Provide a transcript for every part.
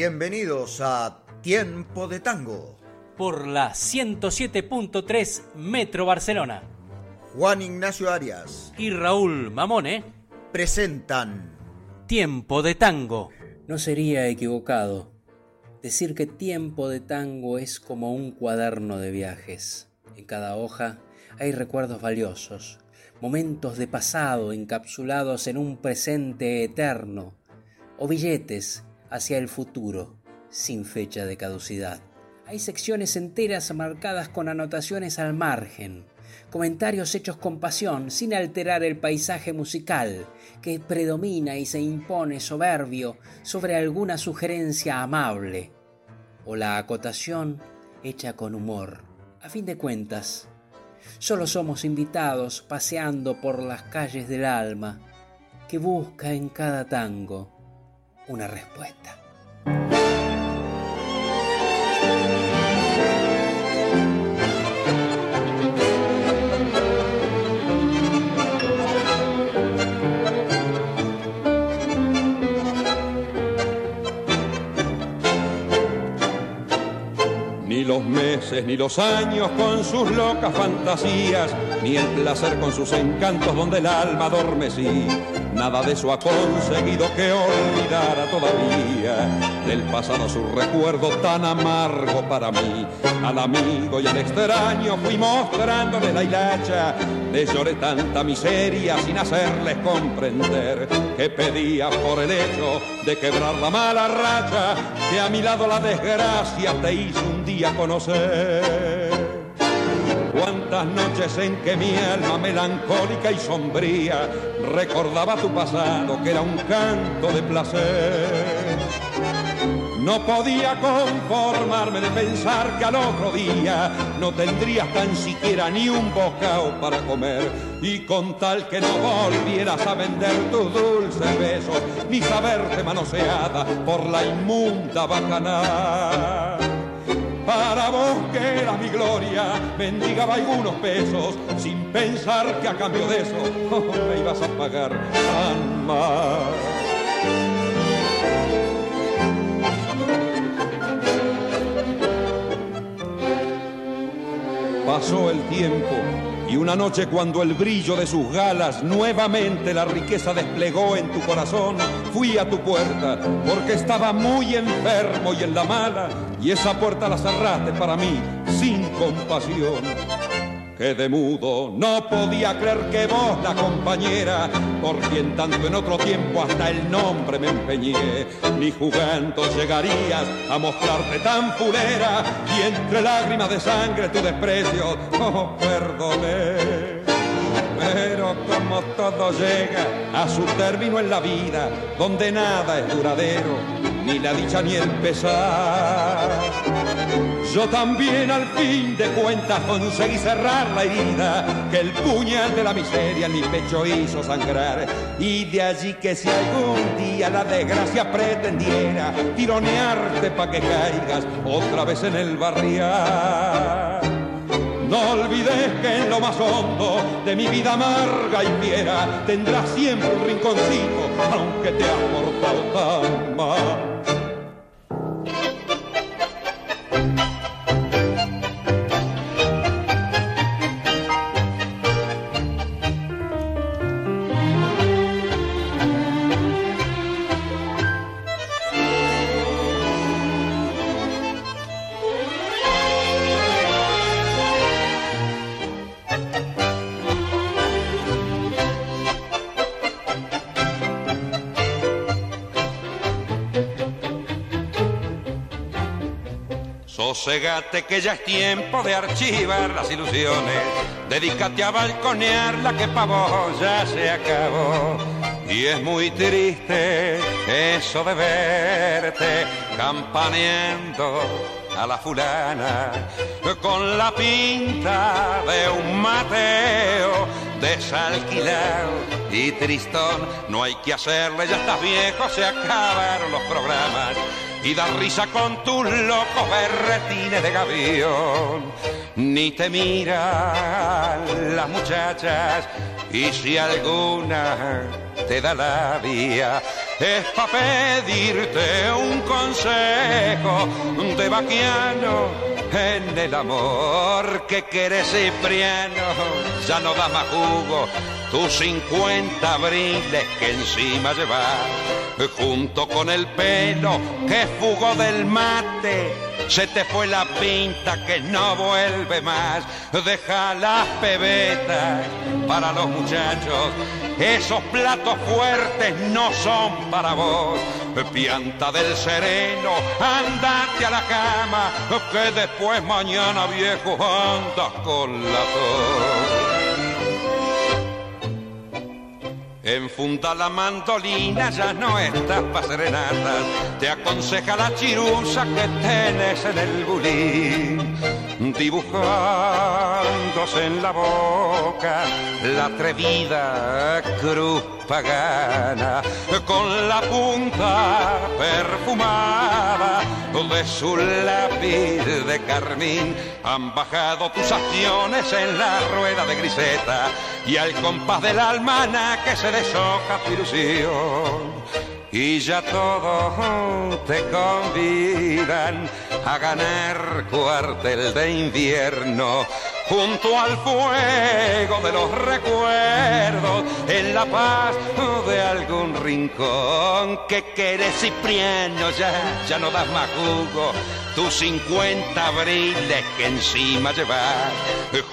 Bienvenidos a Tiempo de Tango. Por la 107.3 Metro Barcelona. Juan Ignacio Arias y Raúl Mamone presentan Tiempo de Tango. No sería equivocado decir que Tiempo de Tango es como un cuaderno de viajes. En cada hoja hay recuerdos valiosos, momentos de pasado encapsulados en un presente eterno o billetes hacia el futuro sin fecha de caducidad. Hay secciones enteras marcadas con anotaciones al margen, comentarios hechos con pasión sin alterar el paisaje musical que predomina y se impone soberbio sobre alguna sugerencia amable, o la acotación hecha con humor. A fin de cuentas, solo somos invitados paseando por las calles del alma que busca en cada tango una respuesta. Ni los meses ni los años con sus locas fantasías, ni el placer con sus encantos donde el alma adormecí. Nada de eso ha conseguido que olvidara todavía del pasado su recuerdo tan amargo para mí. Al amigo y al extraño fui mostrándole la hilacha, le lloré tanta miseria sin hacerles comprender que pedía por el hecho de quebrar la mala racha que a mi lado la desgracia te hizo un día conocer. Cuántas noches en que mi alma melancólica y sombría recordaba tu pasado que era un canto de placer. No podía conformarme de pensar que al otro día no tendrías tan siquiera ni un bocado para comer. Y con tal que no volvieras a vender tus dulces besos, ni saberte manoseada por la inmunda bacanal. Para vos que era mi gloria, mendigaba algunos pesos, sin pensar que a cambio de eso me ibas a pagar tan mal. Pasó el tiempo y una noche cuando el brillo de sus galas nuevamente la riqueza desplegó en tu corazón, fui a tu puerta porque estaba muy enfermo y en la mala y esa puerta la cerraste para mí sin compasión. Quedé mudo, no podía creer que vos, la compañera, por quien tanto en otro tiempo hasta el nombre me empeñé, ni jugando llegarías a mostrarte tan fulera y entre lágrimas de sangre tu desprecio, oh, perdoné. Pero como todo llega a su término en la vida, donde nada es duradero, ni la dicha ni el pesar. Yo también al fin de cuentas conseguí cerrar la herida que el puñal de la miseria en mi pecho hizo sangrar. Y de allí que si algún día la desgracia pretendiera tironearte pa' que caigas otra vez en el barrial. No olvides que en lo más hondo de mi vida amarga y fiera tendrás siempre un rinconcito, aunque te has portado tan mal. Sosegate que ya es tiempo de archivar las ilusiones. Dedícate a balconear la que pa' vos ya se acabó. Y es muy triste eso de verte campaneando a la fulana con la pinta de un Mateo desalquilado y tristón. No hay que hacerle, ya estás viejo, se acabaron los programas y da risa con tus locos berretines de gavión. Ni te miran las muchachas y si alguna te da la vía, es para pedirte un consejo de vaquiano en el amor que querés Cipriano. Ya no da más jugo tus 50 abriles que encima llevas, junto con el pelo que fugó del mate se te fue la pinta que no vuelve más. Deja las pebetas para los muchachos. Esos platos fuertes no son para vos. Pianta del sereno, andate a la cama, que después mañana viejo andas con la tos. Enfunda la mandolina, ya no estás pa' serenatas. Te aconseja la chirusa que tenés en el bulín. Dibujándose en la boca la atrevida cruz pagana. Con la punta perfumada de su lápiz de carmín. Han bajado tus acciones en la rueda de griseta y al compás del almana que se deshoja tu. Y ya todos te convidan a ganar cuartel de invierno junto al fuego de los recuerdos, en la paz de algún rincón que querés Cipriano, ya, ya no das más jugo, tus 50 abriles que encima llevas,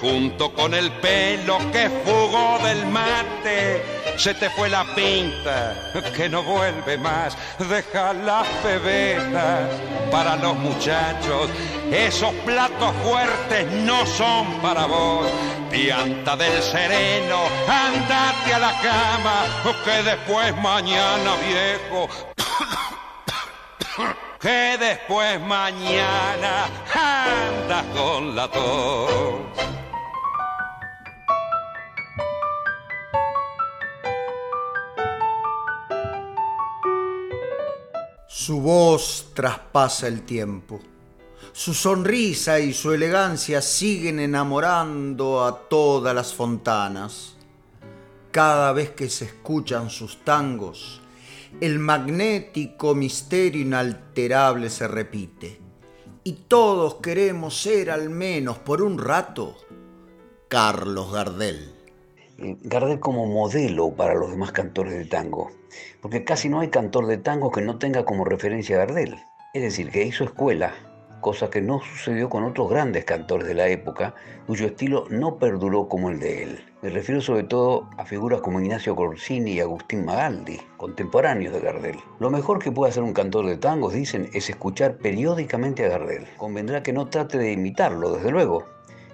junto con el pelo que fugó del mate, se te fue la pinta que no vuelve más, deja las pebetas para los muchachos, esos platos fuertes no son para vos, pianta del sereno, andate a la cama, que después mañana viejo. Que después mañana andas con la tos. Su voz traspasa el tiempo. Su sonrisa y su elegancia siguen enamorando a todas las fontanas. Cada vez que se escuchan sus tangos, el magnético misterio inalterable se repite. Y todos queremos ser al menos por un rato Carlos Gardel. Gardel como modelo para los demás cantores de tango, porque casi no hay cantor de tango que no tenga como referencia a Gardel. Es decir, que hizo escuela, cosa que no sucedió con otros grandes cantores de la época, cuyo estilo no perduró como el de él. Me refiero sobre todo a figuras como Ignacio Corsini y Agustín Magaldi, contemporáneos de Gardel. Lo mejor que puede hacer un cantor de tangos, dicen, es escuchar periódicamente a Gardel. Convendrá que no trate de imitarlo, desde luego,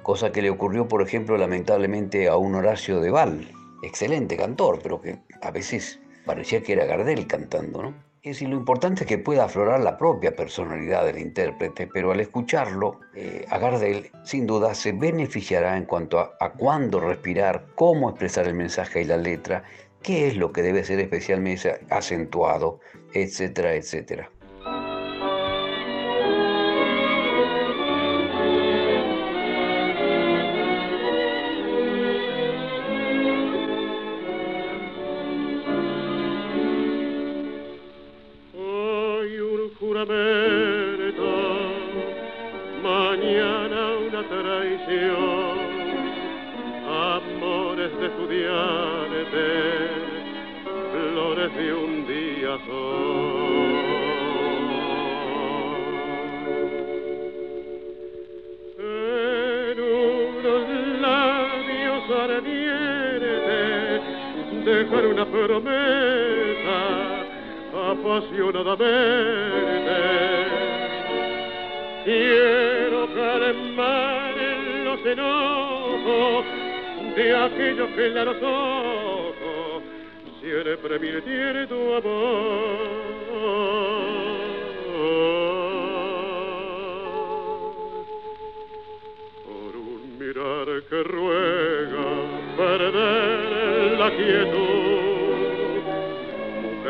cosa que le ocurrió, por ejemplo, lamentablemente a un Horacio de Val, excelente cantor, pero que a veces parecía que era Gardel cantando, ¿no? Es decir, lo importante es que pueda aflorar la propia personalidad del intérprete, pero al escucharlo, eh, a Gardel sin duda se beneficiará en cuanto a, a cuándo respirar, cómo expresar el mensaje y la letra, qué es lo que debe ser especialmente acentuado, etcétera, etcétera.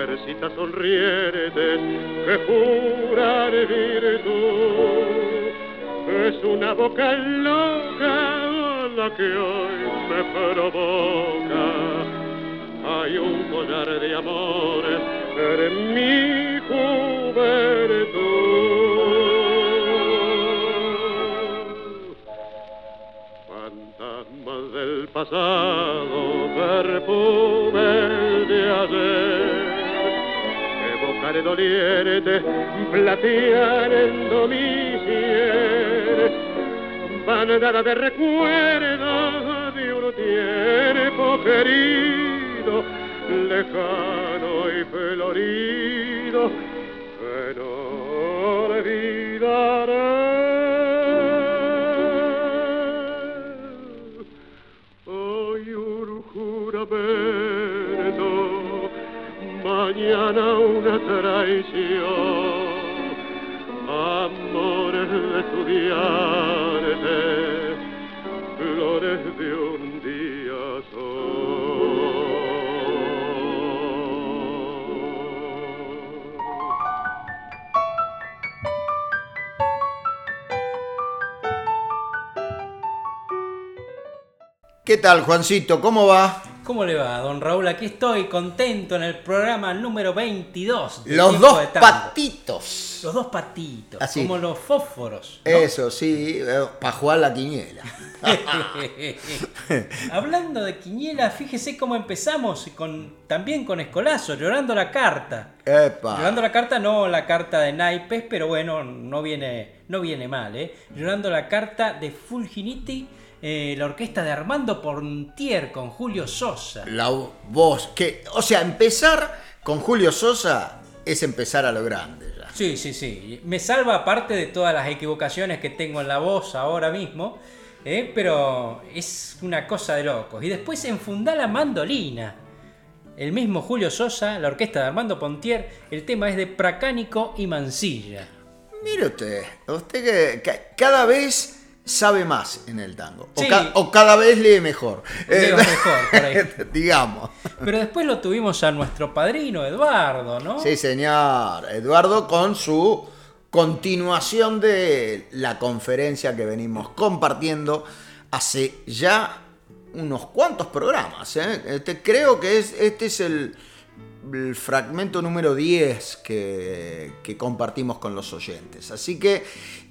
Mujercita sonriente que jura de virtud. Es una boca loca la que hoy me provoca. Hay un collar de amores en mi juventud. Fantasmas del pasado, perfume de ayer, evocaré doliente, plateando mi cielo, bandada de recuerdos de un tiempo querido, lejano y florido, que olvidaré. Una traición, amores de estudiante, flores de un día sol. ¿Qué tal, Juancito? ¿Cómo va? ¿Cómo le va, don Raúl? Aquí estoy contento en el programa número 22. de Los dos patitos. Los dos patitos, Así. como los fósforos. ¿no? Eso, sí, para jugar la quiniela. Hablando de Quiñela, fíjese cómo empezamos con, también con Escolazo, llorando la carta. Epa. Llorando la carta, no la carta de naipes, pero bueno, no viene, no viene mal, ¿eh? Llorando la carta de Fulginiti, eh, la orquesta de Armando Portier con Julio Sosa. La voz, que, o sea, empezar con Julio Sosa es empezar a lo grande ya. Sí, sí, sí. Me salva aparte de todas las equivocaciones que tengo en la voz ahora mismo, ¿eh? pero es una cosa de locos. Y después enfundá la mandolina. El mismo Julio Sosa, la orquesta de Armando Pontier, el tema es de Pracánico y Mansilla. Mire usted, usted que, que cada vez sabe más en el tango. O, Sí. ca- o cada vez lee mejor. Leo Eh, mejor, por ahí. digamos. Pero después lo tuvimos a nuestro padrino Eduardo, ¿no? Sí, señor. Eduardo con su continuación de la conferencia que venimos compartiendo hace ya unos cuantos programas. ¿eh? Este, creo que es, este es el, el fragmento número 10 que, que compartimos con los oyentes. Así que,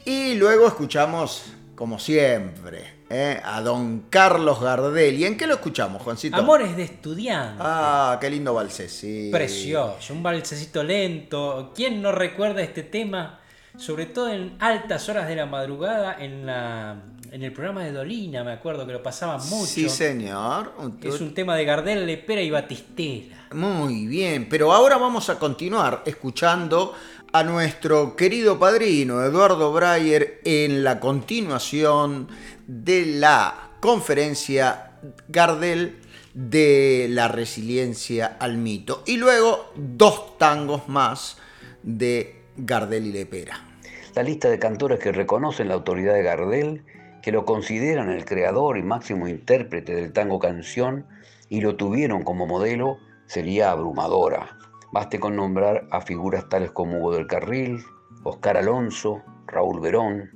y luego escuchamos, como siempre, ¿eh? a don Carlos Gardel. ¿Y en qué lo escuchamos, Juancito? Amores de estudiante. Ah, qué lindo sí. Precioso, un balsecito lento. ¿Quién no recuerda este tema? Sobre todo en altas horas de la madrugada, en, la, en el programa de Dolina, me acuerdo que lo pasaban mucho. Sí, señor. Es un tema de Gardel, Lepera y Batistela. Muy bien, pero ahora vamos a continuar escuchando a nuestro querido padrino Eduardo Breyer en la continuación de la conferencia Gardel de la resiliencia al mito. Y luego dos tangos más de Gardel y Lepera. La lista de cantores que reconocen la autoridad de Gardel, que lo consideran el creador y máximo intérprete del tango canción y lo tuvieron como modelo, sería abrumadora. Baste con nombrar a figuras tales como Hugo del Carril, Oscar Alonso, Raúl Verón,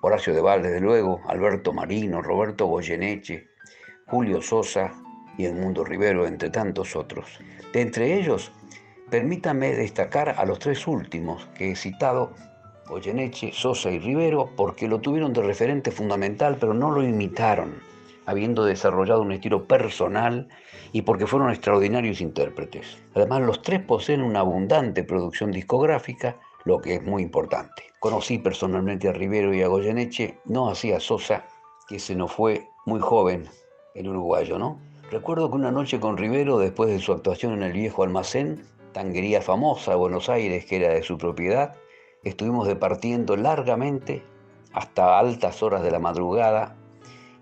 Horacio de Val, desde luego, Alberto Marino, Roberto Goyeneche, Julio Sosa y Edmundo Rivero, entre tantos otros. De entre ellos, permítame destacar a los tres últimos que he citado, Goyeneche, Sosa y Rivero, porque lo tuvieron de referente fundamental, pero no lo imitaron, habiendo desarrollado un estilo personal y porque fueron extraordinarios intérpretes. Además, los tres poseen una abundante producción discográfica, lo que es muy importante. Conocí personalmente a Rivero y a Goyeneche, no así a Sosa, que se nos fue muy joven, el uruguayo, ¿no? Recuerdo que una noche con Rivero, después de su actuación en el viejo almacén, tanguería famosa, Buenos Aires, que era de su propiedad, estuvimos departiendo largamente hasta altas horas de la madrugada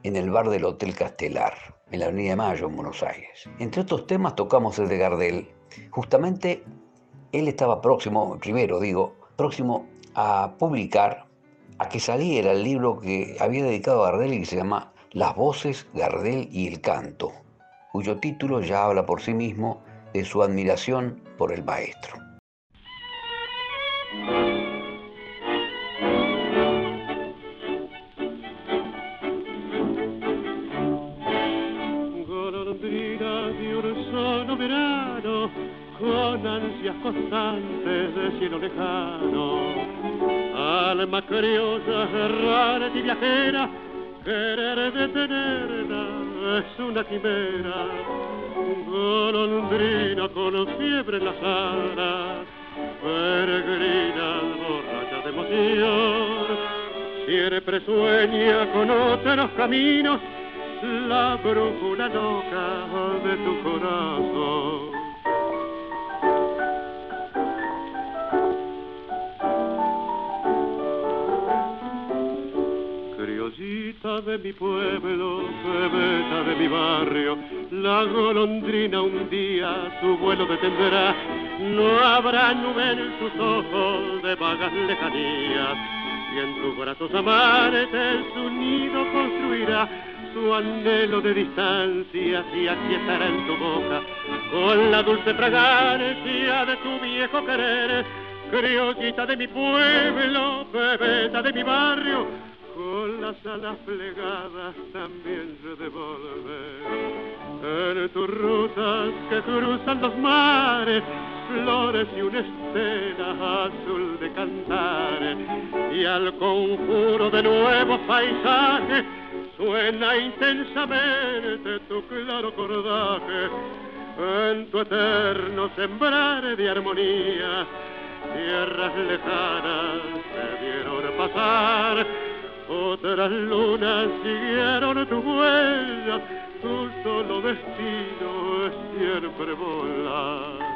en el bar del Hotel Castelar, en la Avenida de Mayo, en Buenos Aires. Entre otros temas tocamos el de Gardel. Justamente él estaba próximo, Rivero digo, próximo a publicar, a que saliera el libro que había dedicado a Gardel y que se llama Las voces, Gardel y el canto, cuyo título ya habla por sí mismo de su admiración por el maestro. Con ansias constantes de cielo lejano. Alma criolla, errante y viajera, querer detenerla es una quimera. Golondrina con fiebre en las alas, peregrina borracha de emoción, siempre sueña con otros caminos la brújula loca de tu corazón. Criollita de mi pueblo, bebeta de mi barrio, la golondrina un día su vuelo detendrá. No habrá nube en sus ojos de vagas lejanías, y en tus brazos amares su nido construirá su anhelo de distancia y aquí estará en tu boca con la dulce fragancia de tu viejo querer criollita de mi pueblo bebeta de mi barrio con las alas plegadas también se devolver en tus rutas que cruzan los mares flores y una estela azul de cantar. Y al conjuro de nuevos paisajes suena intensamente tu claro cordaje en tu eterno sembrar de armonía. Tierras lejanas te vieron pasar, otras lunas siguieron tu huella, tu solo destino es siempre volar.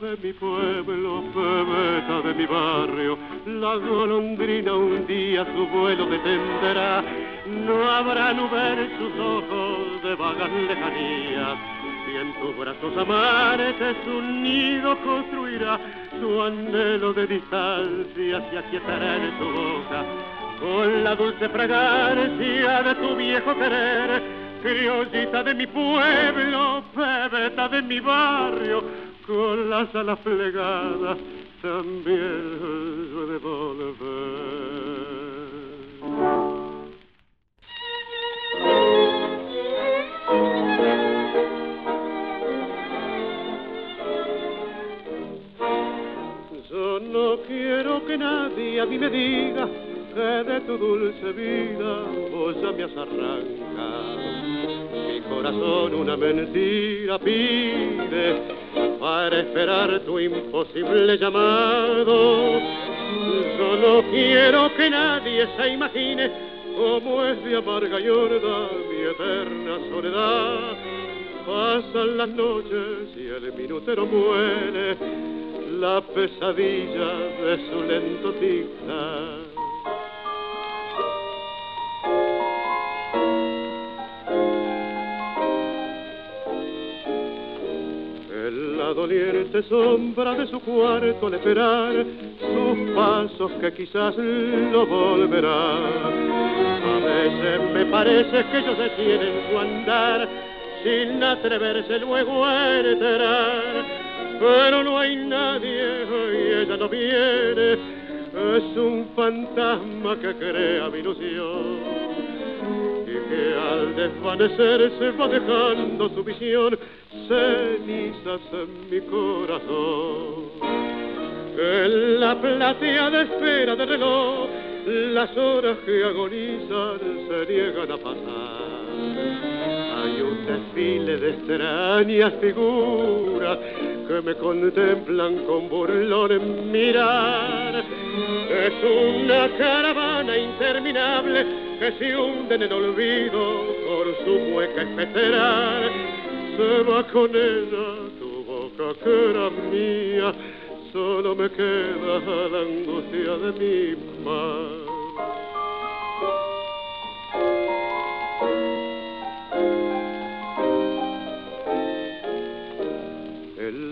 de mi pueblo, bebeta de mi barrio, la golondrina un día su vuelo detendrá. No habrá nube en sus ojos de vagas lejanías, y en tus brazos amares su nido construirá. Su anhelo de distancia se aquietará en tu boca, con la dulce fragancia de tu viejo querer. Criollita de mi pueblo, bebeta de mi barrio, con las alas plegadas también de volver. Nadie a mí me diga que de tu dulce vida vos me has arrancado corazón una mentira pide para esperar tu imposible llamado. Yo no quiero que nadie se imagine cómo es de amarga y horda mi eterna soledad. Pasan las noches y el minutero muere, la pesadilla de su lento tic la doliente sombra de su cuarto al esperar sus pasos que quizás lo volverán. A veces me parece que ellos detienen su andar sin atreverse luego a entrar, pero no hay nadie y ella no viene, es un fantasma que crea mi ilusión que al desvanecerse va dejando su visión cenizas en mi corazón. En la platea de espera del reloj, las horas que agonizan se niegan a pasar. Desfile de extrañas figuras que me contemplan con burlón en mirar. Es una caravana interminable que se hunde en el olvido por su hueca especerar. Se va con ella tu boca que era mía, solo me queda la angustia de mi mar.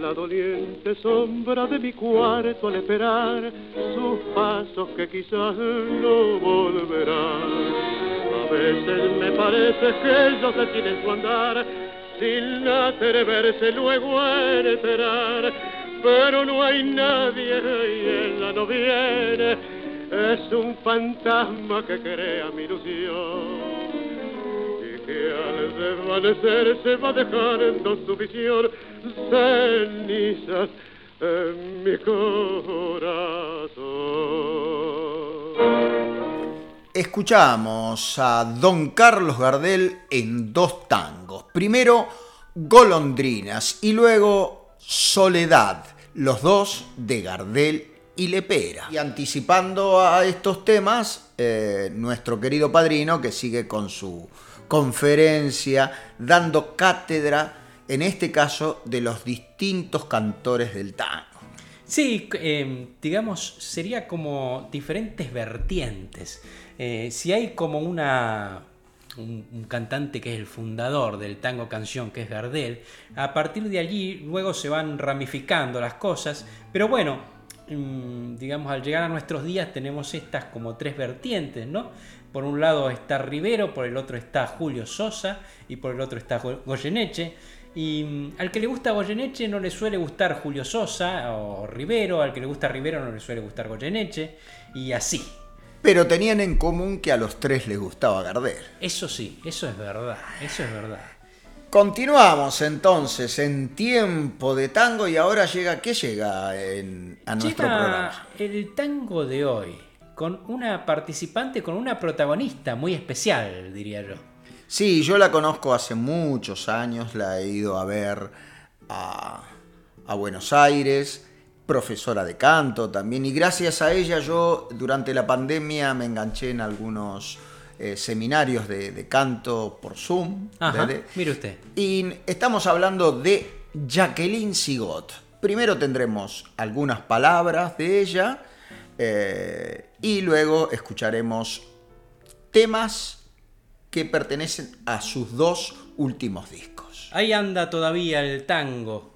La doliente sombra de mi cuarto al esperar sus pasos que quizás no volverán. A veces me parece que ellos tienen su andar sin atreverse luego a enterar, pero no hay nadie y ella no viene es un fantasma que crea mi ilusión y que al desvanecer se va dejando su visión cenizas en mi corazón. Escuchamos a don Carlos Gardel en dos tangos. Primero, Golondrinas y luego Soledad, los dos de Gardel y Lepera. Y anticipando a estos temas, eh, nuestro querido padrino que sigue con su conferencia, dando cátedra, en este caso, de los distintos cantores del tango. Sí, eh, digamos, sería como diferentes vertientes. Eh, si hay como una, un, cantante que es el fundador del tango canción, que es Gardel, a partir de allí luego se van ramificando las cosas, pero bueno, mm, digamos, al llegar a nuestros días tenemos estas como tres vertientes, ¿no? Por un lado está Rivero, por el otro está Julio Sosa y por el otro está Goyeneche. Y mm, al que le gusta Goyeneche no le suele gustar Julio Sosa o Rivero, al que le gusta Rivero no le suele gustar Goyeneche, y así. Pero tenían en común que a los tres les gustaba Gardel. Eso sí, eso es verdad, eso es verdad. Continuamos entonces en tiempo de tango y ahora llega, ¿qué llega en, a nuestro Llega programa? el tango de hoy, con una participante, con una protagonista muy especial, diría yo. Sí, yo la conozco hace muchos años, la he ido a ver a, a Buenos Aires, profesora de canto también, y gracias a ella yo durante la pandemia me enganché en algunos eh, seminarios de, de canto por Zoom. Ajá, de- mire usted. y estamos hablando de Jacqueline Sigot. Primero tendremos algunas palabras de ella eh, y luego escucharemos temas que pertenecen a sus dos últimos discos. Ahí anda todavía el tango,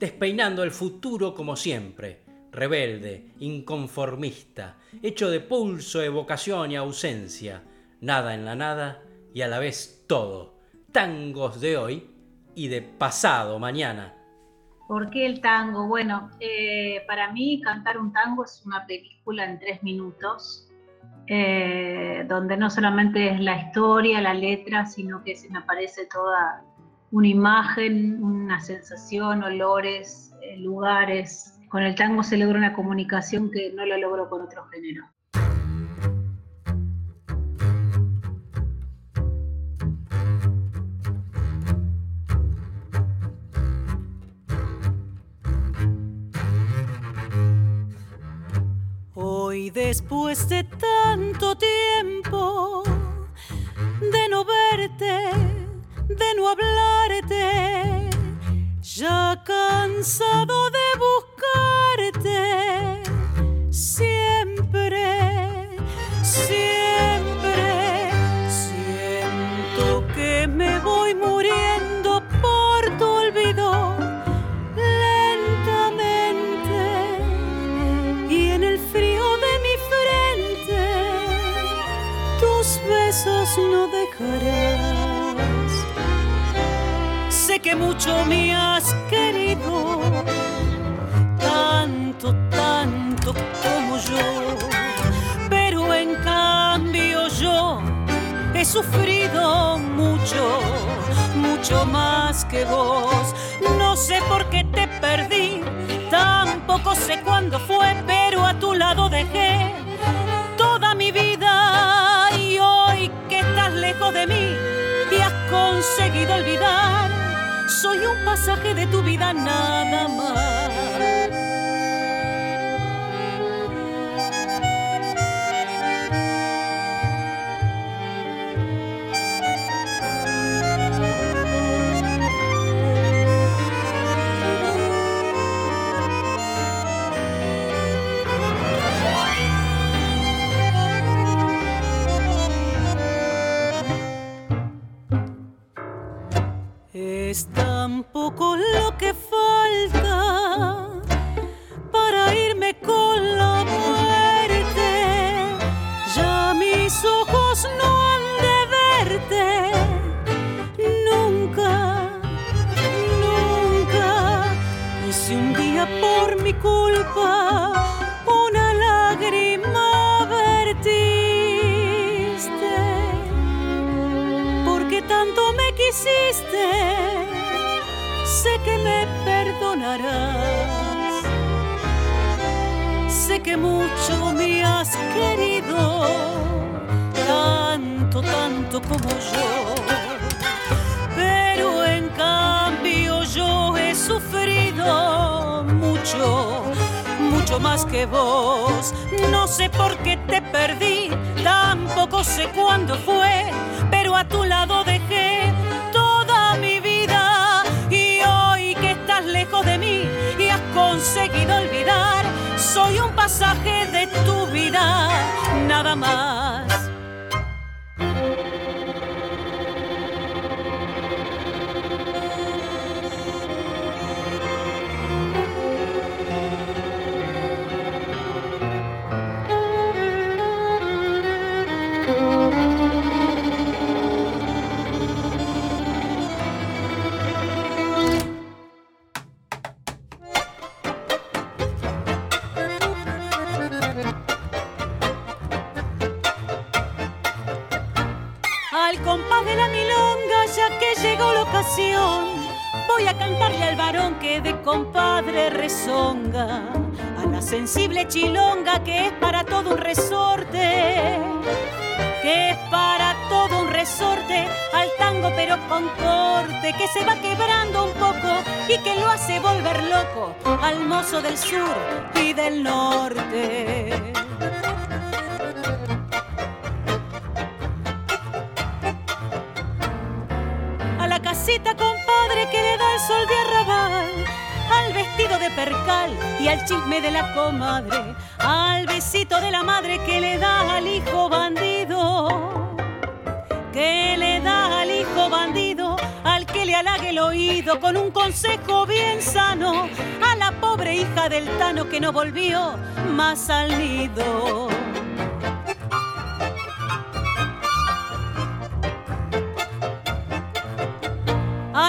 despeinando el futuro como siempre, rebelde, inconformista, hecho de pulso, evocación y ausencia, nada en la nada y a la vez todo, tangos de hoy y de pasado mañana. ¿Por qué el tango? Bueno, eh, para mí cantar un tango es una película en tres minutos, eh, donde no solamente es la historia, la letra, sino que se me aparece toda una imagen, una sensación, olores, eh, lugares. Con el tango se logra una comunicación que no lo logro con otro género. Hoy después de tanto tiempo de no verte, de no hablarte, ya cansado de buscarte, siempre, siempre no dejarás. Sé que mucho me has querido, tanto, tanto como yo, pero en cambio yo he sufrido mucho, mucho más que vos. No sé por qué te perdí, tampoco sé cuándo fue, pero a tu lado dejé pasaje de tu vida nada más. Es tan poco lo que Sé que mucho me has querido, tanto, tanto como yo. Pero en cambio yo he sufrido mucho mucho más que vos. No sé por qué te perdí, tampoco sé cuándo fue, pero a tu lado dejé conseguido olvidar, soy un pasaje de tu vida, nada más. Voy a cantarle al varón que de compadre rezonga, a la sensible chilonga que es para todo un resorte, que es para todo un resorte, al tango pero con corte, que se va quebrando un poco y que lo hace volver loco al mozo del sur y del norte. Compadre, que le da el sol de arrabal, al vestido de percal y al chisme de la comadre, al besito de la madre que le da al hijo bandido, que le da al hijo bandido, al que le halague el oído con un consejo bien sano, a la pobre hija del Tano que no volvió más al nido.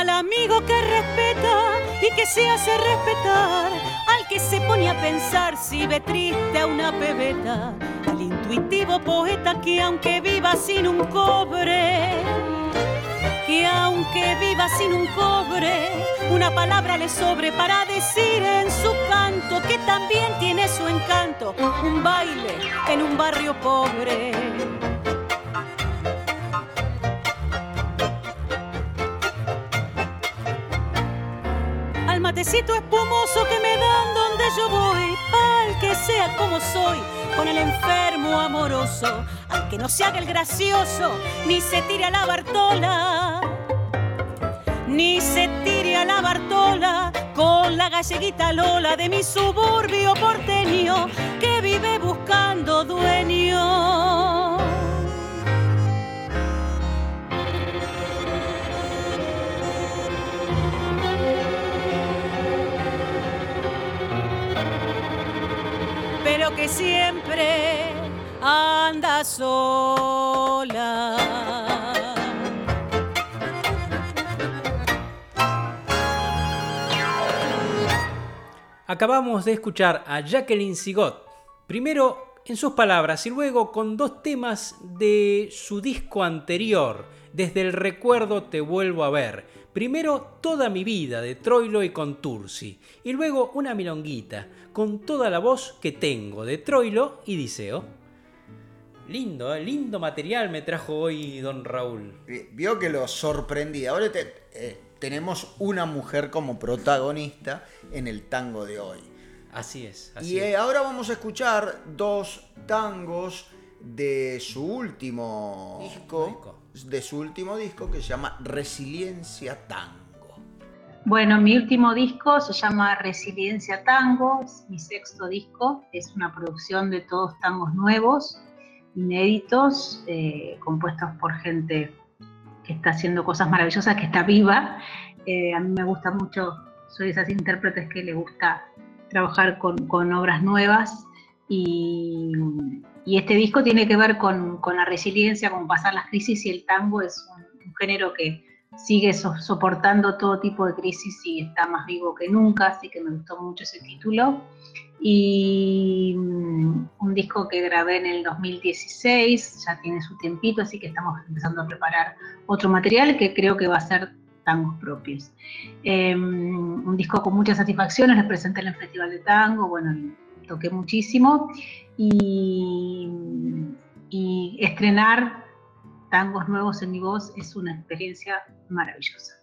Amigo que respeta y que se hace respetar, al que se pone a pensar si ve triste a una pebeta, al intuitivo poeta que aunque viva sin un cobre, que aunque viva sin un cobre, una palabra le sobre para decir en su canto que también tiene su encanto, un baile en un barrio pobre. Matecito espumoso que me dan donde yo voy, al que sea como soy, con el enfermo amoroso, al que no se haga el gracioso, ni se tire a la Bartola, ni se tire a la Bartola con la galleguita Lola de mi suburbio porteño que vive buscando dueño. Que siempre anda sola. Acabamos de escuchar a Jacqueline Sigot, primero en sus palabras y luego con dos temas de su disco anterior, Desde el recuerdo te vuelvo a ver. Primero Toda mi vida de Troilo y Contursi y luego una milonguita con toda la voz que tengo de Troilo y Diceo. Lindo, ¿eh? lindo material me trajo hoy don Raúl. Vio que lo sorprendí. Ahora eh, tenemos una mujer como protagonista en el tango de hoy. Así es. y eh, ahora vamos a escuchar dos tangos de su último disco, de su último disco que se llama Resiliencia Tango. Bueno, mi último disco se llama Resiliencia Tango, es mi sexto disco, es una producción de todos tangos nuevos, inéditos, eh, compuestos por gente que está haciendo cosas maravillosas, que está viva. Eh, a mí me gusta mucho, soy de esas intérpretes que le gusta trabajar con, obras nuevas y, este disco tiene que ver con, la resiliencia, con pasar las crisis y el tango es un género que sigue soportando todo tipo de crisis y está más vivo que nunca, así que me gustó mucho ese título. y mm, un disco que grabé en el 2016, ya tiene su tiempito, así que estamos empezando a preparar otro material que creo que va a ser tangos propios. Em, un disco con muchas satisfacciones, lo presenté en el Festival de Tango, bueno, toqué muchísimo y, y estrenar tangos nuevos en mi voz es una experiencia maravillosa.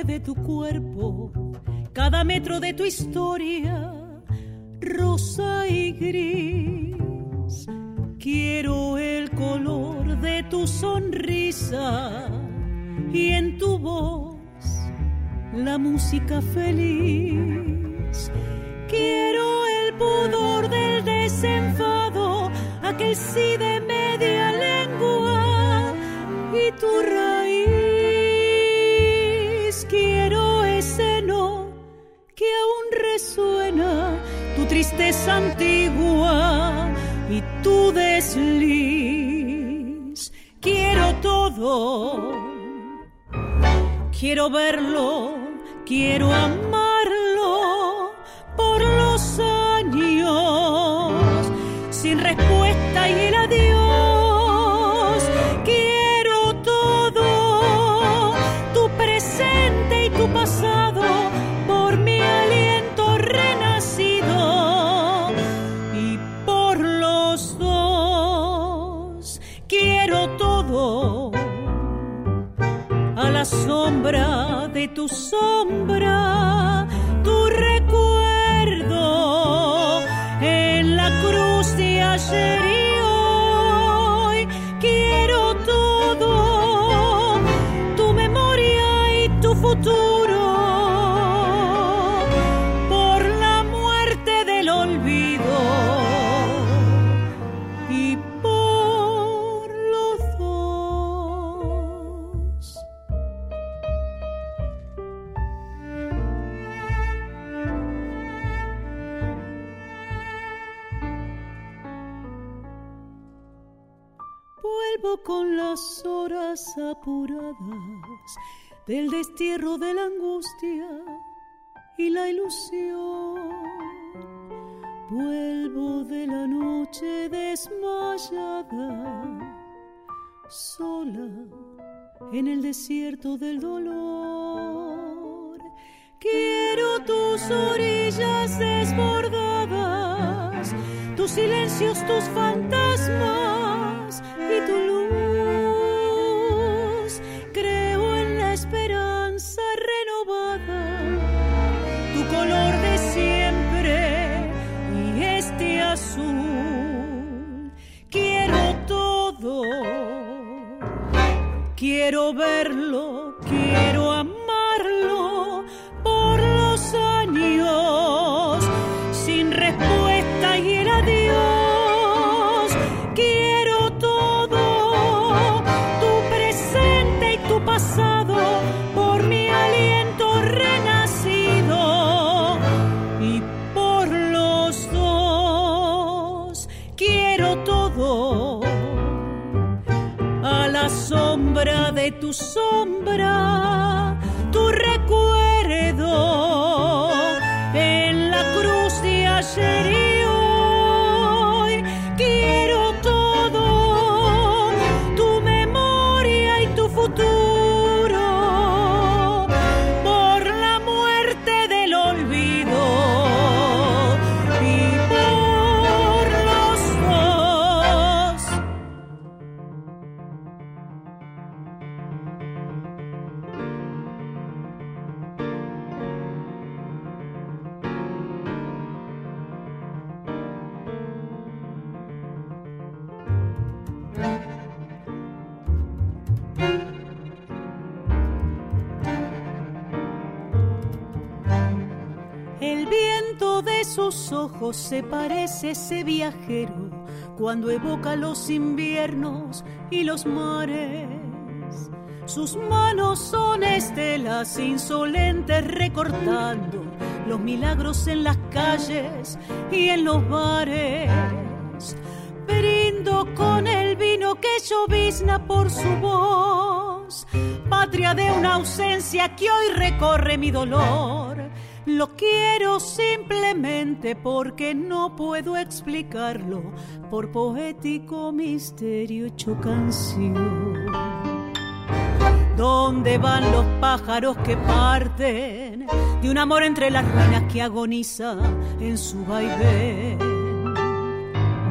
De tu cuerpo, cada metro de tu historia, rosa y gris. Quiero el color de tu sonrisa y en tu voz la música feliz. Quiero el pudor del desenfado, aquel sí de media lengua y tu tristeza antigua y tu desliz. Quiero todo, quiero verlo, quiero amarlo de tu sombra, apuradas del destierro de la angustia y la ilusión. Vuelvo de la noche desmayada, sola en el desierto del dolor. Quiero tus orillas desbordadas, tus silencios, tus fantasmas se parece ese viajero cuando evoca los inviernos y los mares. Sus manos son estelas insolentes recortando los milagros en las calles y en los bares. Brindo con el vino que llovizna por su voz, patria de una ausencia que hoy recorre mi dolor. Lo quiero simplemente porque no puedo explicarlo, por poético misterio hecho canción. ¿Dónde van los pájaros que parten de un amor entre las ruinas que agoniza en su vaivén?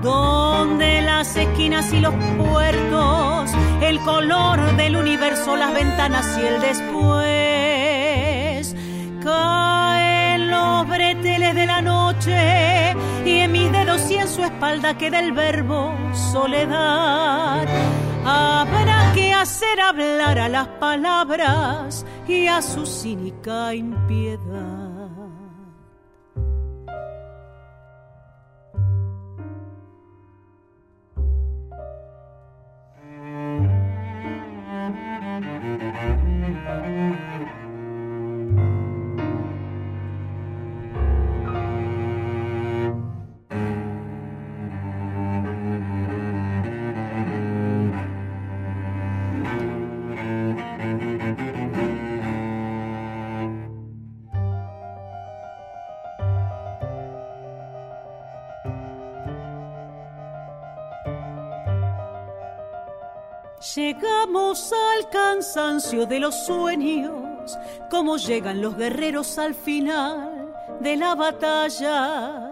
¿Dónde las esquinas y los puertos, el color del universo, las ventanas y el después? Los breteles de la noche y en mis dedos y en su espalda queda el verbo soledad. Habrá que hacer hablar a las palabras y a su cínica impiedad. Llegamos al cansancio de los sueños, como llegan los guerreros al final de la batalla.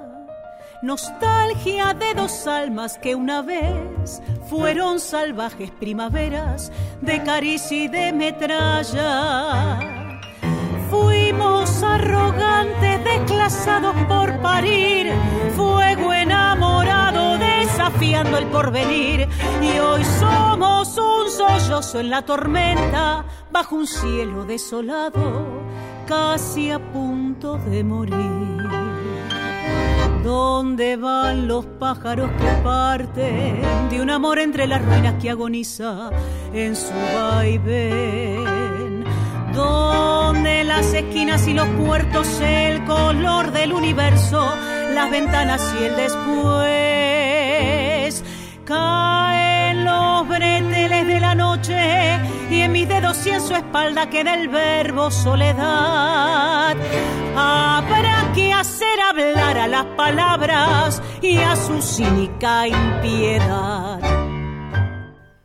Nostalgia de dos almas que una vez fueron salvajes primaveras de caricia y de metralla. Fuimos arrogantes, desclasados por parir, enamorado desafiando el porvenir. Y hoy somos un sollozo en la tormenta, bajo un cielo desolado, casi a punto de morir. ¿Dónde van los pájaros que parten de un amor entre las ruinas que agoniza en su vaivén? ¿Dónde las esquinas y los puertos, el color del universo, las ventanas y el después? Caen los breteles de la noche y en mis dedos y en su espalda queda el verbo soledad. Habrá que hacer hablar a las palabras y a su cínica impiedad.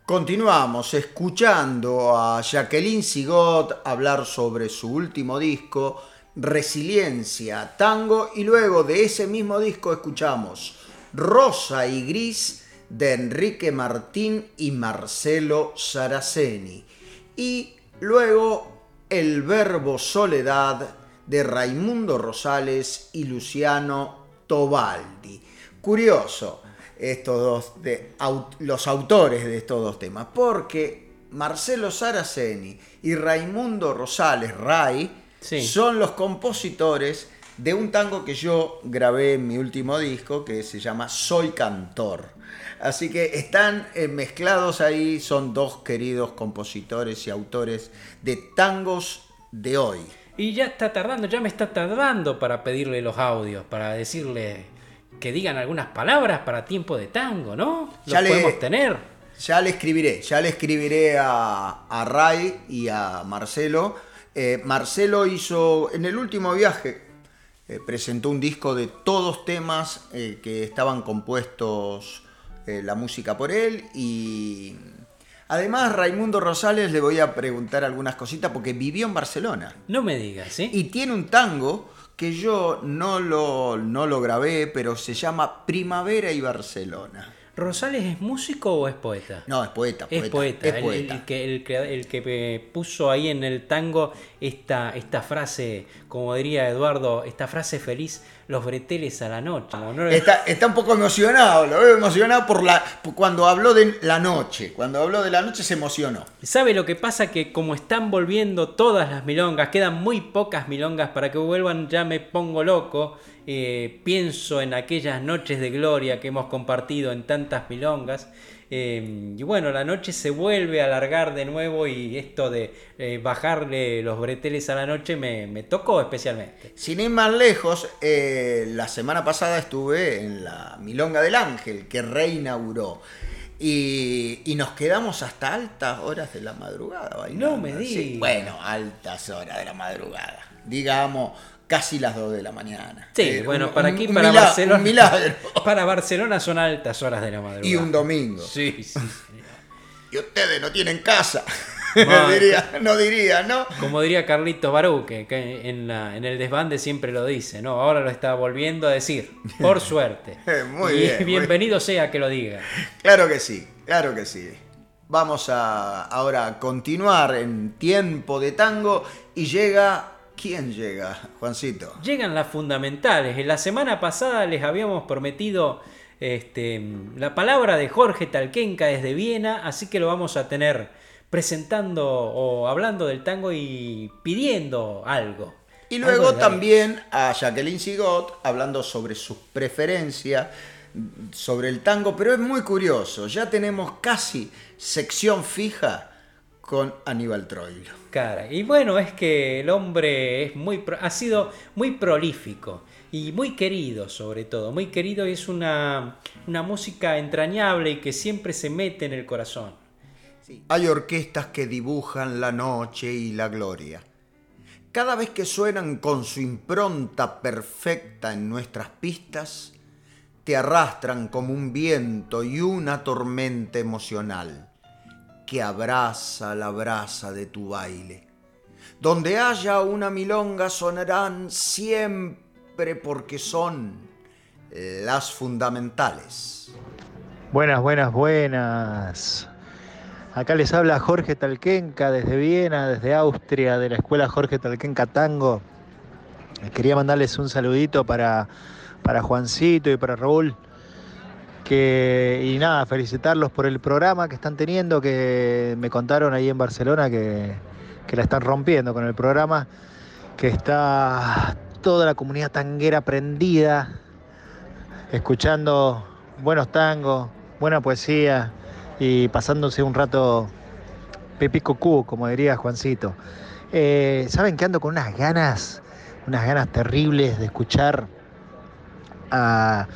Continuamos escuchando a Jacqueline Sigot hablar sobre su último disco, Resiliencia, Tango, y luego de ese mismo disco escuchamos Rosa y Gris de Enrique Martín y Marcelo Saraceni. Y luego El Verbo Soledad de Raimundo Rosales y Luciano Tobaldi. Curioso estos dos, de, los autores de estos dos temas, porque Marcelo Saraceni y Raimundo Rosales, Ray, Sí. son los compositores de un tango que yo grabé en mi último disco que se llama Soy Cantor. Así que están eh, mezclados ahí, son dos queridos compositores y autores de tangos de hoy. Y ya está tardando, ya me está tardando para pedirle los audios, para decirle que digan algunas palabras para tiempo de tango, ¿no? Los Ya le- podemos tener. Ya le escribiré, ya le escribiré a, a Ray y a Marcelo. Eh, Marcelo hizo, en el último viaje, eh, presentó un disco de todos temas eh, que estaban compuestos eh, la música por él y además Raimundo Rosales le voy a preguntar algunas cositas porque vivió en Barcelona No me digas, ¿sí? y tiene un tango que yo no lo, no lo grabé, pero se llama Primavera y Barcelona. ¿Rosales es músico o es poeta? No, es poeta, Es poeta, es el- poeta. El, que, el, que, el que, puso ahí en el tango esta, esta frase, como diría Eduardo, esta frase feliz, los breteles a la noche. Está, está un poco emocionado, lo veo emocionado por la por cuando habló de la noche. Cuando habló de la noche se emocionó. ¿Sabe lo que pasa? Que como están volviendo todas las milongas, quedan muy pocas milongas para que vuelvan, ya me pongo loco. eh, pienso en aquellas noches de gloria que hemos compartido en tantas milongas. Eh, y bueno, la noche se vuelve a alargar de nuevo y esto de eh, bajarle los breteles a la noche me, me tocó especialmente. Sin ir más lejos, la semana pasada estuve en la Milonga del Ángel, que reinauguró. Y, y, nos quedamos hasta altas horas de la madrugada. Bailando. No me digas. bueno, altas horas de la madrugada. Digamos, casi las 2 de la mañana. Sí, eh, bueno, para aquí, para Barcelona. milagro. Para Barcelona son altas horas de la madrugada. Y un domingo. Sí, sí. y ustedes no tienen casa. no, diría, no diría, ¿no? Como diría Carlitos Barú, que, en, la, en, el desbande siempre lo dice, ¿no? Ahora lo está volviendo a decir, por suerte. muy y bienvenido sea que lo diga. Claro que sí, claro que sí. Vamos a ahora continuar en tiempo de tango y llega ¿Quién llega, Juancito? Llegan las fundamentales. En la semana pasada les habíamos prometido este, la palabra de Jorge Talquenca desde Viena, así que lo vamos a tener presentando o hablando del tango y pidiendo algo. Y luego también a Jacqueline Sigot hablando sobre sus preferencias sobre el tango, pero es muy curioso, ya tenemos casi sección fija con Aníbal Troilo. Y bueno, es que el hombre ha sido muy prolífico y muy querido sobre todo, muy querido es una, una música entrañable y que siempre se mete en el corazón. Hay orquestas que dibujan la noche y la gloria. Cada vez que suenan con su impronta perfecta en nuestras pistas, te arrastran como un viento y una tormenta emocional que abraza la brasa de tu baile. Donde haya una milonga sonarán siempre porque son las fundamentales. Buenas, buenas, buenas. Acá les habla Jorge Talquenca desde Viena, desde Austria, de la escuela Jorge Talquenca Tango. Quería mandarles un saludito para, para Juancito y para Raúl que, y nada, felicitarlos por el programa que están teniendo, que me contaron ahí en Barcelona que, la están rompiendo con el programa, que está toda la comunidad tanguera prendida, escuchando buenos tangos, buena poesía y pasándose un rato pepico cu, como diría Juancito. Eh, ¿Saben que ando con unas ganas, unas ganas terribles de escuchar a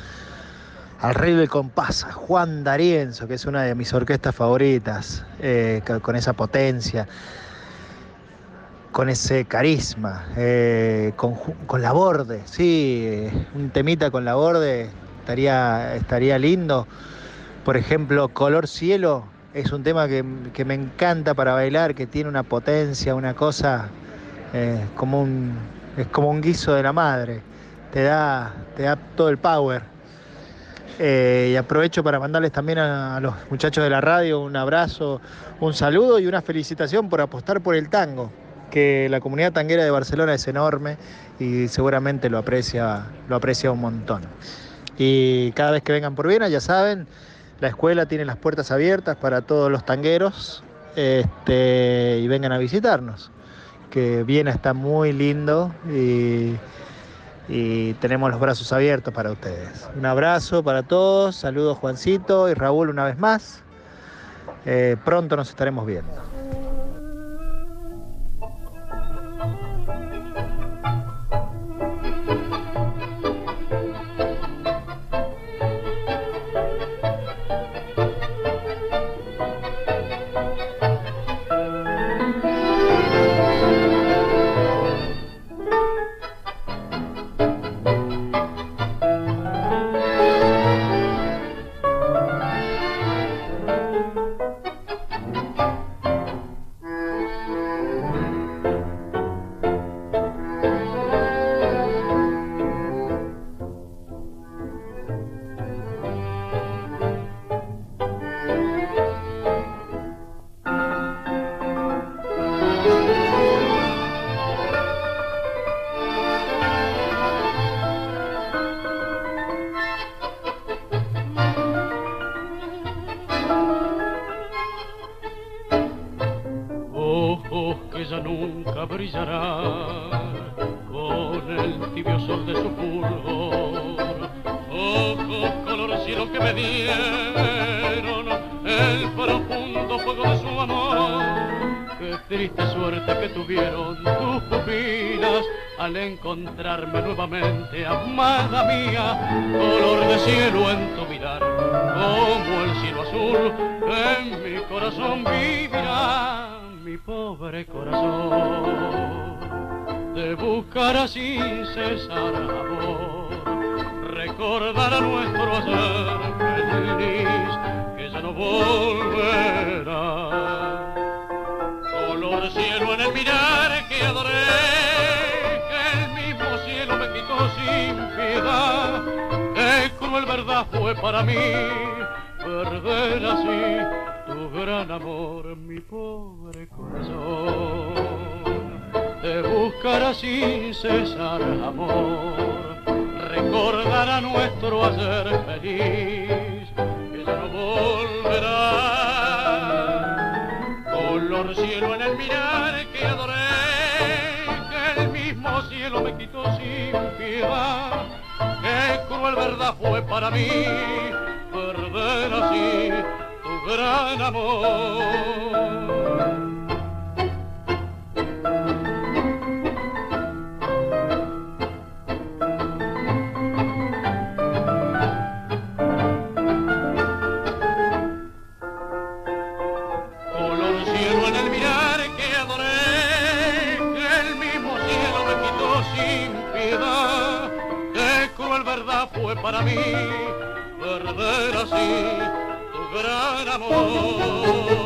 al rey del compás, Juan D'Arienzo, que es una de mis orquestas favoritas, eh, con esa potencia, con ese carisma, eh, con, la borde, sí, un temita con la borde estaría, estaría lindo. Por ejemplo, Color Cielo es un tema que, me encanta para bailar, que tiene una potencia, una cosa eh, como un, es como un guiso de la madre, te da, te da todo el power. Eh, y aprovecho para mandarles también a, los muchachos de la radio un abrazo, un saludo y una felicitación por apostar por el tango, que la comunidad tanguera de Barcelona es enorme y seguramente lo aprecia, lo aprecia un montón. Y cada vez que vengan por Viena, ya saben, la escuela tiene las puertas abiertas para todos los tangueros este, y vengan a visitarnos. Que Viena está muy lindo y y tenemos los brazos abiertos para ustedes. Un abrazo para todos, saludos Juancito y Raúl una vez más. Eh, pronto nos estaremos viendo. Nunca brillará con el tibio sol de su fulgor. Cielo que me dieron, el profundo fuego de su amor. Qué triste suerte que tuvieron tus pupilas al encontrarme nuevamente, amada mía, color de cielo en tu mirar, como el cielo azul en mi corazón vivirá, pobre corazón. Te buscará sin cesar amor, recordará nuestro hacer feliz, que ya no volverá. Color cielo en el mirar que adoré sin piedad. Qué cruel verdad fue para mí perder así tu gran amor, mi pobre corazón. Te buscará sin cesar amor, recordará nuestro hacer feliz, que ya no volverá. Color cielo en el mirar que adoré cielo me quitó sin piedad. Qué cruel verdad fue para mí perder así gran amor. fue para mí amor.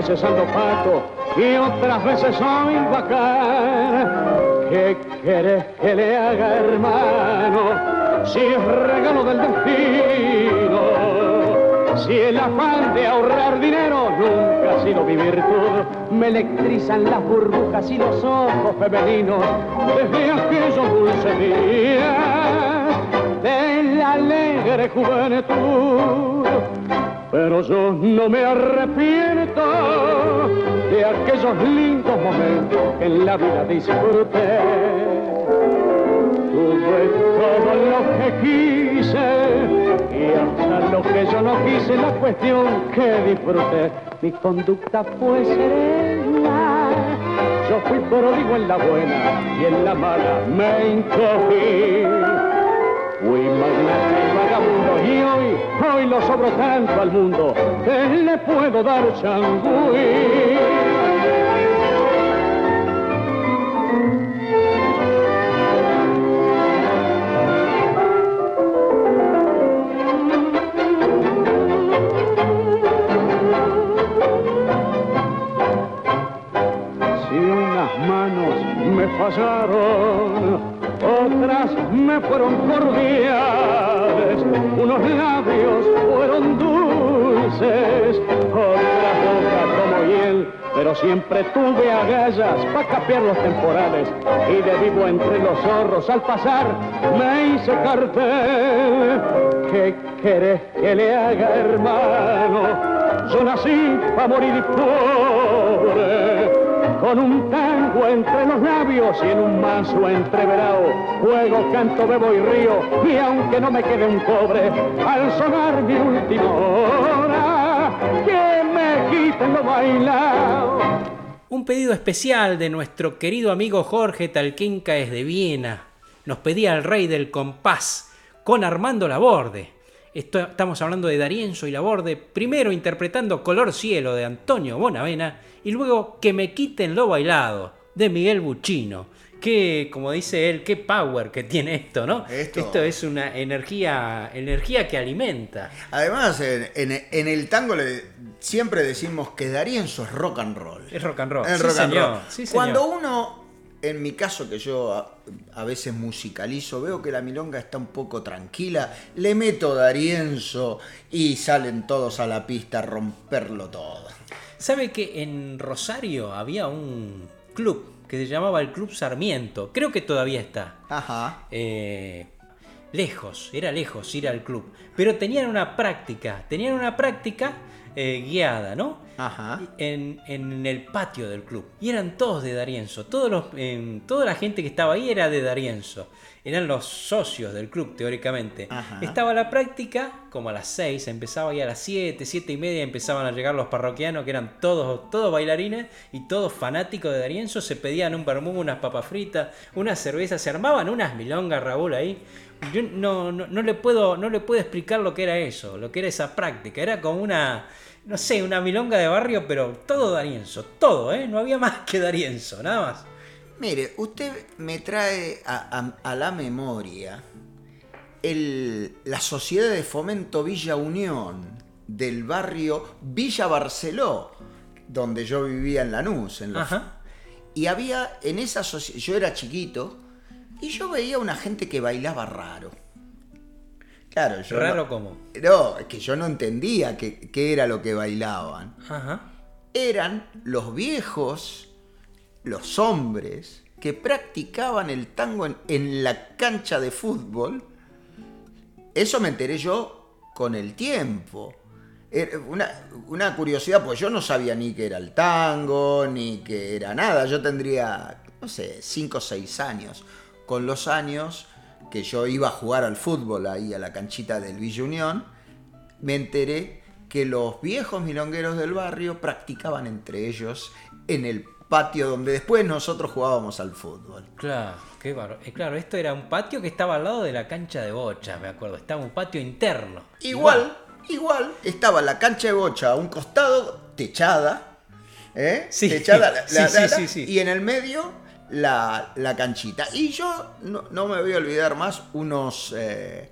Veces ando pato y otras veces soy bacán. ¿Qué querés que le haga, hermano? Si es regalo del destino si el afán de ahorrar dinero nunca ha sido mi virtud, me electrizan las burbujas y los ojos femeninos desde aquellos dulces días de la alegre juventud. Pero yo no me arrepiento de aquellos lindos momentos que en la vida disfruté. Tuve todo lo que quise y hasta lo que yo no quise, la cuestión que disfruté, mi conducta fue serena. Yo fui pródigo en la buena y en la mala me encogí. Fui magnate y vagabundo y hoy, hoy lo sobro tanto al mundo que le puedo dar changüí. Cordiales, unos labios fueron dulces, otras bocas como hiel pero siempre tuve agallas para capear los temporales y de vivo entre los zorros al pasar me hice cartel. ¿Qué querés que le haga, hermano? Yo nací para morir pobre con un tango entre los labios y en un mazo entreverado. Juego, canto, bebo y río, y aunque no me quede un cobre, al sonar mi última hora, que me quiten lo bailado. Un pedido especial de nuestro querido amigo Jorge Talquinca de Viena. Nos pedía el rey del compás con Armando Laborde. estamos hablando de Darienzo y Laborde, primero interpretando Color Cielo de Antonio Bonavena y luego Que me quiten lo bailado de Miguel Buchino. Que, como dice él, qué power que tiene esto, ¿no? Esto, es una energía, energía que alimenta. Además, en, el tango le, siempre decimos que Darienzo es rock and roll. Es rock and roll. Es rock and roll. Cuando uno, en mi caso que yo a, a, veces musicalizo, veo que la milonga está un poco tranquila, le meto Darienzo y salen todos a la pista a romperlo todo. ¿Sabe que en Rosario había un club que se llamaba el Club Sarmiento? Creo que todavía está. Ajá. Eh, lejos, era lejos ir al club. Pero tenían una práctica, tenían una práctica eh, guiada, ¿no? Ajá. En, el patio del club. Y eran todos de Darienzo. Todos los, toda la gente que estaba ahí era de Darienzo eran los socios del club, teóricamente. Estaba la práctica, como a las 6, empezaba ya a las 7, 7 y media empezaban a llegar los parroquianos, que eran todos, todos bailarines y todos fanáticos de Darienzo, se pedían un vermú, unas papas fritas, unas cervezas, se armaban unas milongas, Raúl, ahí. Yo no, no, le puedo, no le puedo explicar lo que era eso, lo que era esa práctica. Era como una, no sé, una milonga de barrio, pero todo Darienzo, todo, ¿eh? No había más que Darienzo, nada más. Mire, usted me trae a, la memoria la Sociedad de Fomento Villa Unión del barrio Villa Barceló, donde yo vivía en Lanús. En Y había en esa sociedad, yo era chiquito, y yo veía una gente que bailaba raro. Claro, yo. ¿Raro cómo? No, es que yo no entendía qué, era lo que bailaban. Eran los viejos los hombres que practicaban el tango en, la cancha de fútbol, eso me enteré yo con el tiempo. Una, una, curiosidad, pues yo no sabía ni que era el tango, ni que era nada. Yo tendría, no sé, 5 o 6 años. Con los años que yo iba a jugar al fútbol ahí a la canchita del Villa Unión, me enteré que los viejos milongueros del barrio practicaban entre ellos en el patio donde después nosotros jugábamos al fútbol. Claro, qué eh, Claro, esto era un patio que estaba al lado de la cancha de bocha, me acuerdo. Estaba un patio interno. Igual, igual, estaba la cancha de bocha a un costado, techada. ¿eh? Sí, techada, sí, sí, y en el medio la, canchita. Y yo no, me voy a olvidar más unos, eh,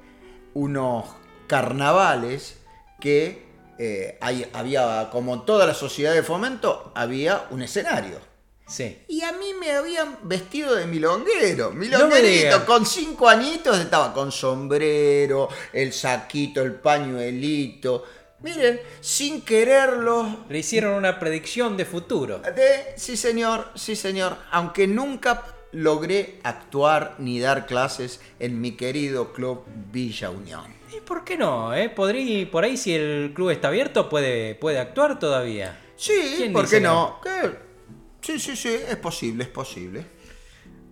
unos carnavales que eh, había, como toda la sociedad de fomento, había un escenario. Sí. Y a mí me habían vestido de milonguero. Milonguerito, con cinco añitos estaba con sombrero, el saquito, el pañuelito. Miren, sin quererlo. Le hicieron una predicción de futuro. De, sí, señor, sí, señor. Aunque nunca logré actuar ni dar clases en mi querido club Villa Unión. ¿Y por qué no? Eh? Podría, por ahí, si el club está abierto, puede, puede actuar todavía. Sí, ¿por qué no? Sí, sí, sí, es posible, es posible.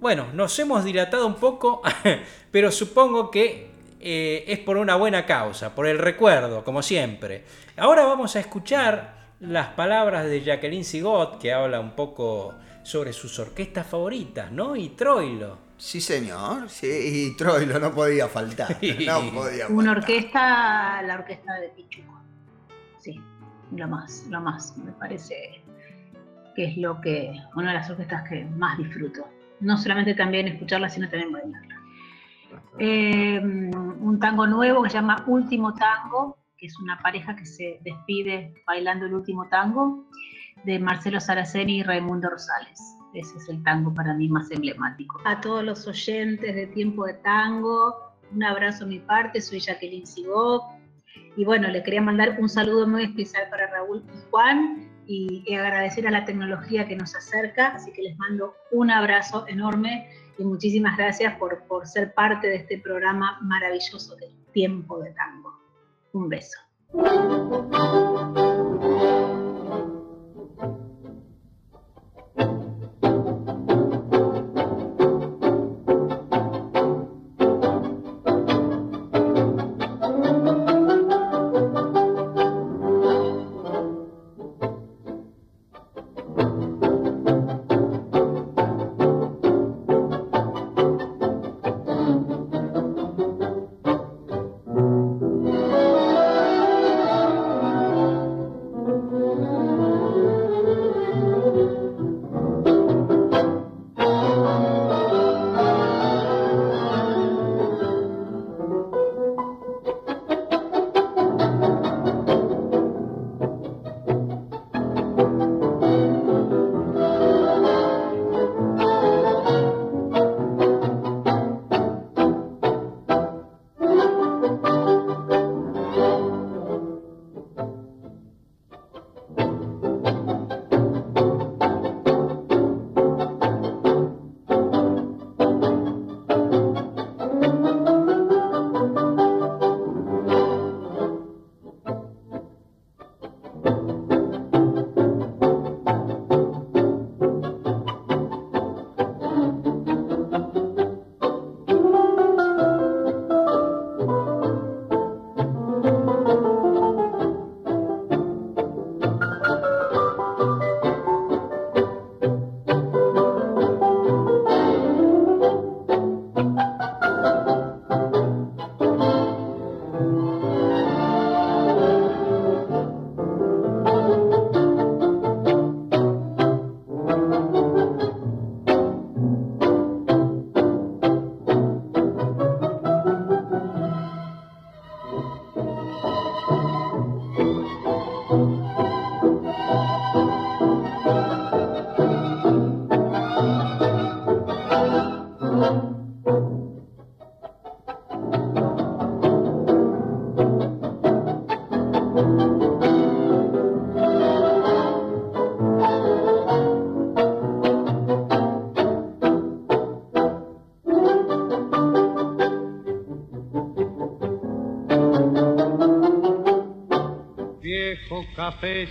Bueno, nos hemos dilatado un poco, pero supongo que eh, es por una buena causa, por el recuerdo, como siempre. Ahora vamos a escuchar las palabras de Jacqueline Sigot, que habla un poco sobre sus orquestas favoritas, ¿no? Y Troilo. Sí, señor. Sí, y Troilo no podía faltar. No podía Una orquesta, la orquesta de Pichuco. Sí, lo más, lo más. Me parece que es lo que, una de las orquestas que más disfruto. No solamente también escucharla, sino también bailarla. Eh, un tango nuevo que se llama Último Tango, que es una pareja que se despide bailando el último tango de Marcelo Saraceni y Raimundo Rosales. Ese es el tango para mí más emblemático. A todos los oyentes de Tiempo de Tango, un abrazo a mi parte, soy Jacqueline Sigó. Y bueno, le quería mandar un saludo muy especial para Raúl y Juan, y, agradecer a la tecnología que nos acerca, así que les mando un abrazo enorme y muchísimas gracias por, por ser parte de este programa maravilloso del tiempo de tango. Un beso.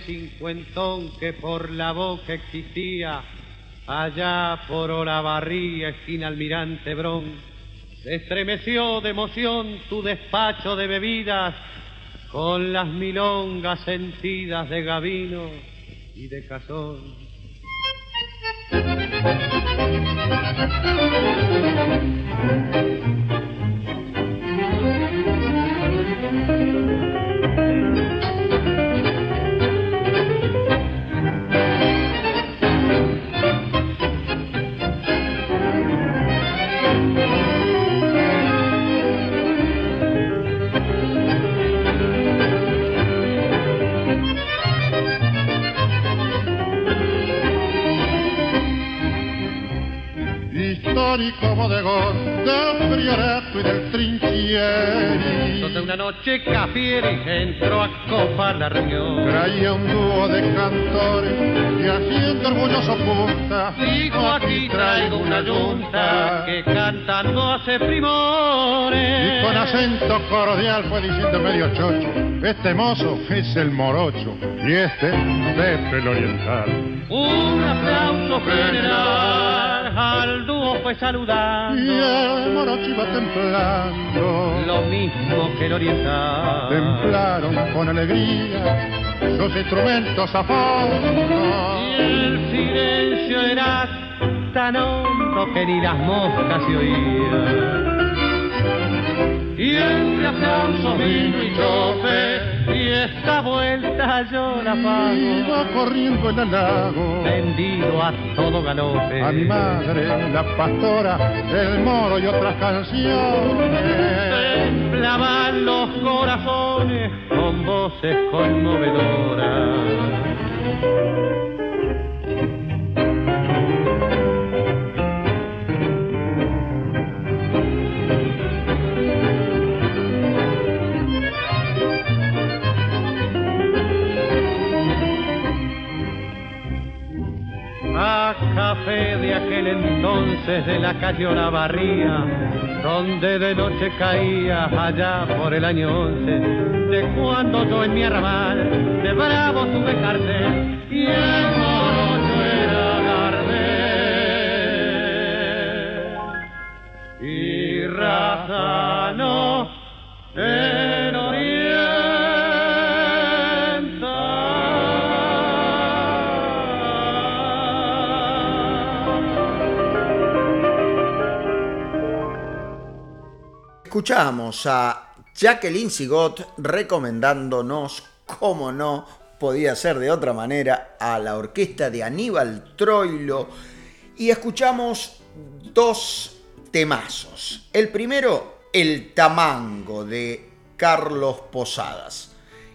Cincuentón que por la boca existía, allá por Olavarría, esquina Almirante Brón, se estremeció de emoción tu despacho de bebidas con las milongas sentidas de Gavino y de Cazón. Como de del Priorato y del Trinchieri. Donde una noche Cafieri entró a copar la reunión. Traía un dúo de cantores que haciendo orgulloso punta. Dijo aquí traigo una yunta que cantando hace primores. Y con acento cordial fue diciendo medio chocho, este mozo es el morocho y este Pepe el oriental. Un aplauso general al dúo fue saludando. Y el morocho iba templando. Lo mismo que el oriental. Templaron con alegría sus instrumentos a fondo. Y el silencio era tan hondo que ni las moscas se oían. Y entre aplausos vino y chofe y esta vuelta yo la pago. Iba corriendo en el lago, vendido a todo galope. A mi madre, la pastora, el moro y otras canciones. Temblaban los corazones con voces conmovedoras. De aquel entonces de la calle Olavarría, donde de noche caía allá por el año 11, de cuando yo en mi arrabal de bravo tuve cartel y el morocho era Gardel. Y Razano en Escuchamos a Jacqueline Sigot recomendándonos, como no podía ser de otra manera, a la orquesta de Aníbal Troilo y escuchamos dos temazos. El primero, El Tamango de Carlos Posadas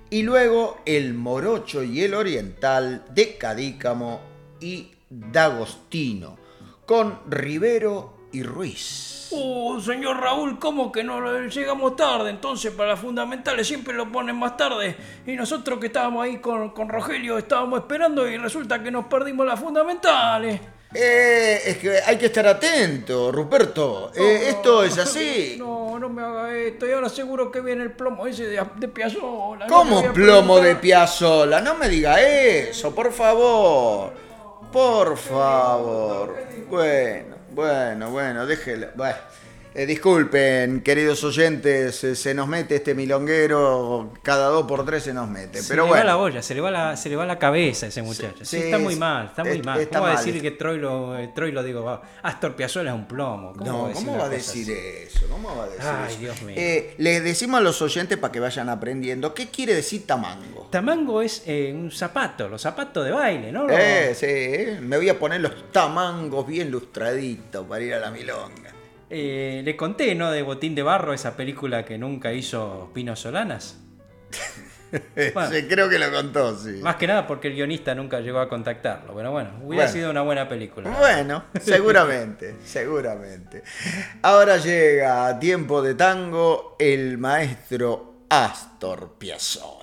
y luego El Morocho y el Oriental de Cadícamo y D'Agostino con Rivero y Ruiz. Uh, señor Raúl, ¿cómo que no llegamos tarde? Entonces para las fundamentales siempre lo ponen más tarde. Y nosotros que estábamos ahí con, con Rogelio estábamos esperando y resulta que nos perdimos las fundamentales. Eh, es que hay que estar atento, Ruperto. Eh, esto es así. No, no me haga esto. Y ahora seguro que viene el plomo ese de, de Piazzolla. ¿Cómo plomo de Piazzolla? No me diga eso, por favor. Por favor. Bueno. Bueno, bueno, déjelo. Eh, disculpen, queridos oyentes, eh, se nos mete este milonguero, cada dos por tres se nos mete. Se pero le bueno. va la olla, se le va la, se le va la cabeza a ese muchacho. Sí, sí, está muy mal, está muy es- mal. está ¿Cómo va a decir que Troilo, eh, Troilo digo, va, Astor Piazzolla es un plomo? ¿Cómo No, va ¿cómo va a decir así? eso? ¿Cómo va a decir Ay, eso? Dios mío. Eh, les decimos a los oyentes para que vayan aprendiendo. ¿Qué quiere decir tamango? Tamango es eh, un zapato, los zapatos de baile, ¿no? Los- Eh, sí, me voy a poner los tamangos bien lustraditos para ir a la milonga. Eh, le conté, ¿no? De Botín de Barro, esa película que nunca hizo Pino Solanas. Bueno. Sí, creo que lo contó, sí. Más que nada porque el guionista nunca llegó a contactarlo. Pero bueno, hubiera Bueno. sido una buena película. Bueno, seguramente, seguramente. Ahora llega a tiempo de tango el maestro Astor Piazzolla.